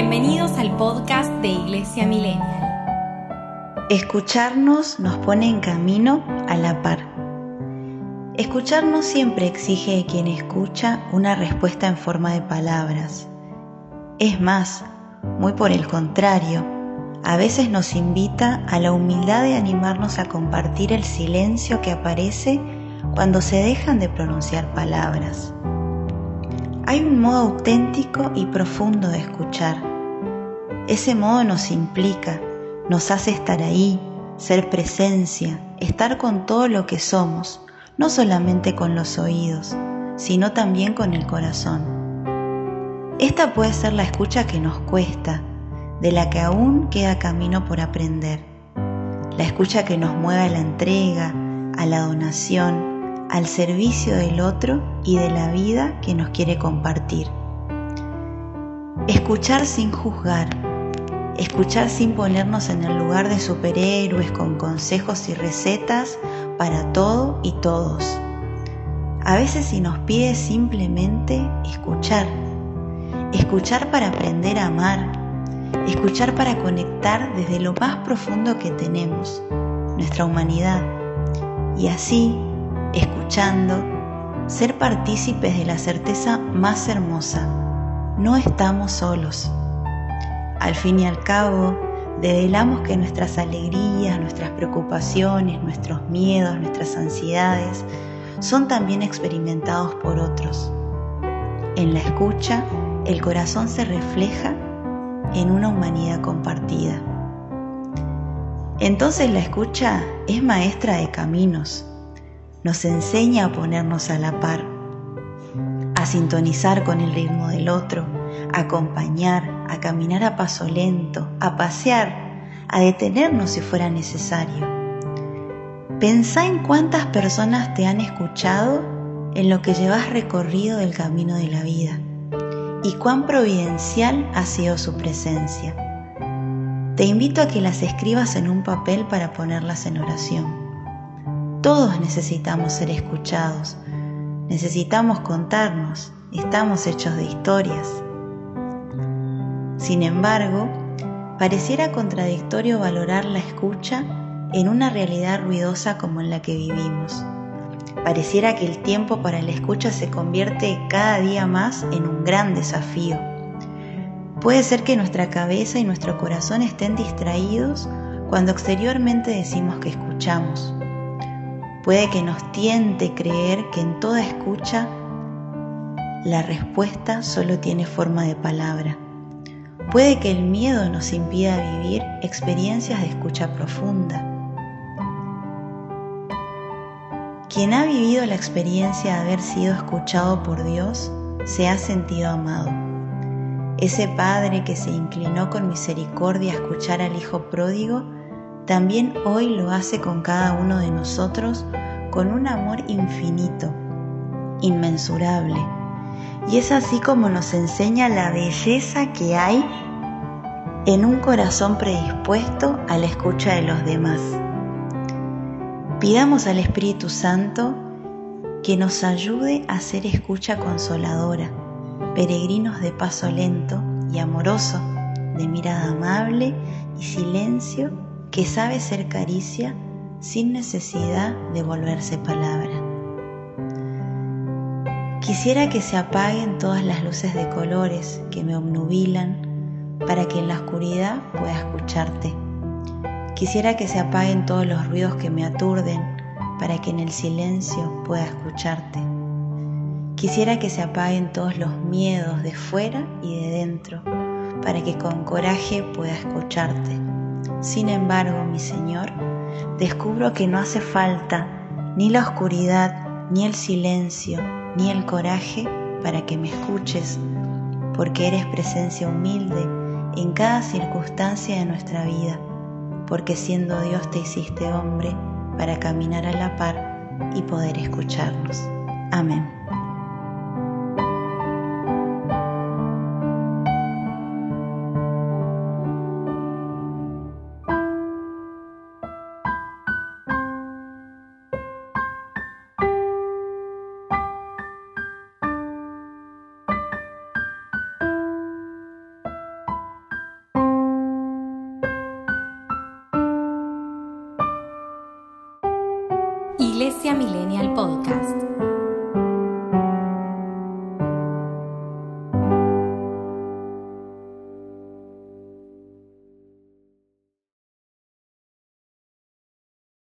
Bienvenidos al podcast de Iglesia Millennial. Escucharnos nos pone en camino a la par. Escucharnos siempre exige de quien escucha una respuesta en forma de palabras. Es más, muy por el contrario, a veces nos invita a la humildad de animarnos a compartir el silencio que aparece cuando se dejan de pronunciar palabras. Hay un modo auténtico y profundo de escuchar. Ese modo nos implica, nos hace estar ahí, ser presencia, estar con todo lo que somos, no solamente con los oídos, sino también con el corazón. Esta puede ser la escucha que nos cuesta, de la que aún queda camino por aprender. La escucha que nos mueve a la entrega, a la donación, al servicio del otro y de la vida que nos quiere compartir. Escuchar sin juzgar, escuchar sin ponernos en el lugar de superhéroes con consejos y recetas para todo y todos. A veces si nos pide simplemente escuchar, escuchar para aprender a amar, escuchar para conectar desde lo más profundo que tenemos, nuestra humanidad, y así escuchando, ser partícipes de la certeza más hermosa. No estamos solos. Al fin y al cabo, develamos que nuestras alegrías, nuestras preocupaciones, nuestros miedos, nuestras ansiedades son también experimentados por otros. En la escucha, el corazón se refleja en una humanidad compartida. Entonces la escucha es maestra de caminos, nos enseña a ponernos a la par, a sintonizar con el ritmo del otro, acompañar, a caminar a paso lento, a pasear, a detenernos si fuera necesario. Pensá en cuántas personas te han escuchado en lo que llevas recorrido del camino de la vida y cuán providencial ha sido su presencia. Te invito a que las escribas en un papel para ponerlas en oración. Todos necesitamos ser escuchados, necesitamos contarnos, estamos hechos de historias. Sin embargo, pareciera contradictorio valorar la escucha en una realidad ruidosa como en la que vivimos. Pareciera que el tiempo para la escucha se convierte cada día más en un gran desafío. Puede ser que nuestra cabeza y nuestro corazón estén distraídos cuando exteriormente decimos que escuchamos. Puede que nos tiente creer que en toda escucha la respuesta solo tiene forma de palabra. Puede que el miedo nos impida vivir experiencias de escucha profunda. Quien ha vivido la experiencia de haber sido escuchado por Dios se ha sentido amado. Ese Padre que se inclinó con misericordia a escuchar al Hijo pródigo también hoy lo hace con cada uno de nosotros con un amor infinito, inmensurable. Y es así como nos enseña la belleza que hay en un corazón predispuesto a la escucha de los demás. Pidamos al Espíritu Santo que nos ayude a ser escucha consoladora, peregrinos de paso lento y amoroso, de mirada amable y silencio que sabe ser caricia sin necesidad de volverse palabra. Quisiera que se apaguen todas las luces de colores que me obnubilan para que en la oscuridad pueda escucharte. Quisiera que se apaguen todos los ruidos que me aturden para que en el silencio pueda escucharte. Quisiera que se apaguen todos los miedos de fuera y de dentro para que con coraje pueda escucharte sin embargo, mi Señor, descubro que no hace falta ni la oscuridad, ni el silencio, ni el coraje para que me escuches, porque eres presencia humilde en cada circunstancia de nuestra vida, porque siendo Dios te hiciste hombre para caminar a la par y poder escucharnos. Amén. Iglesia Millennial Podcast.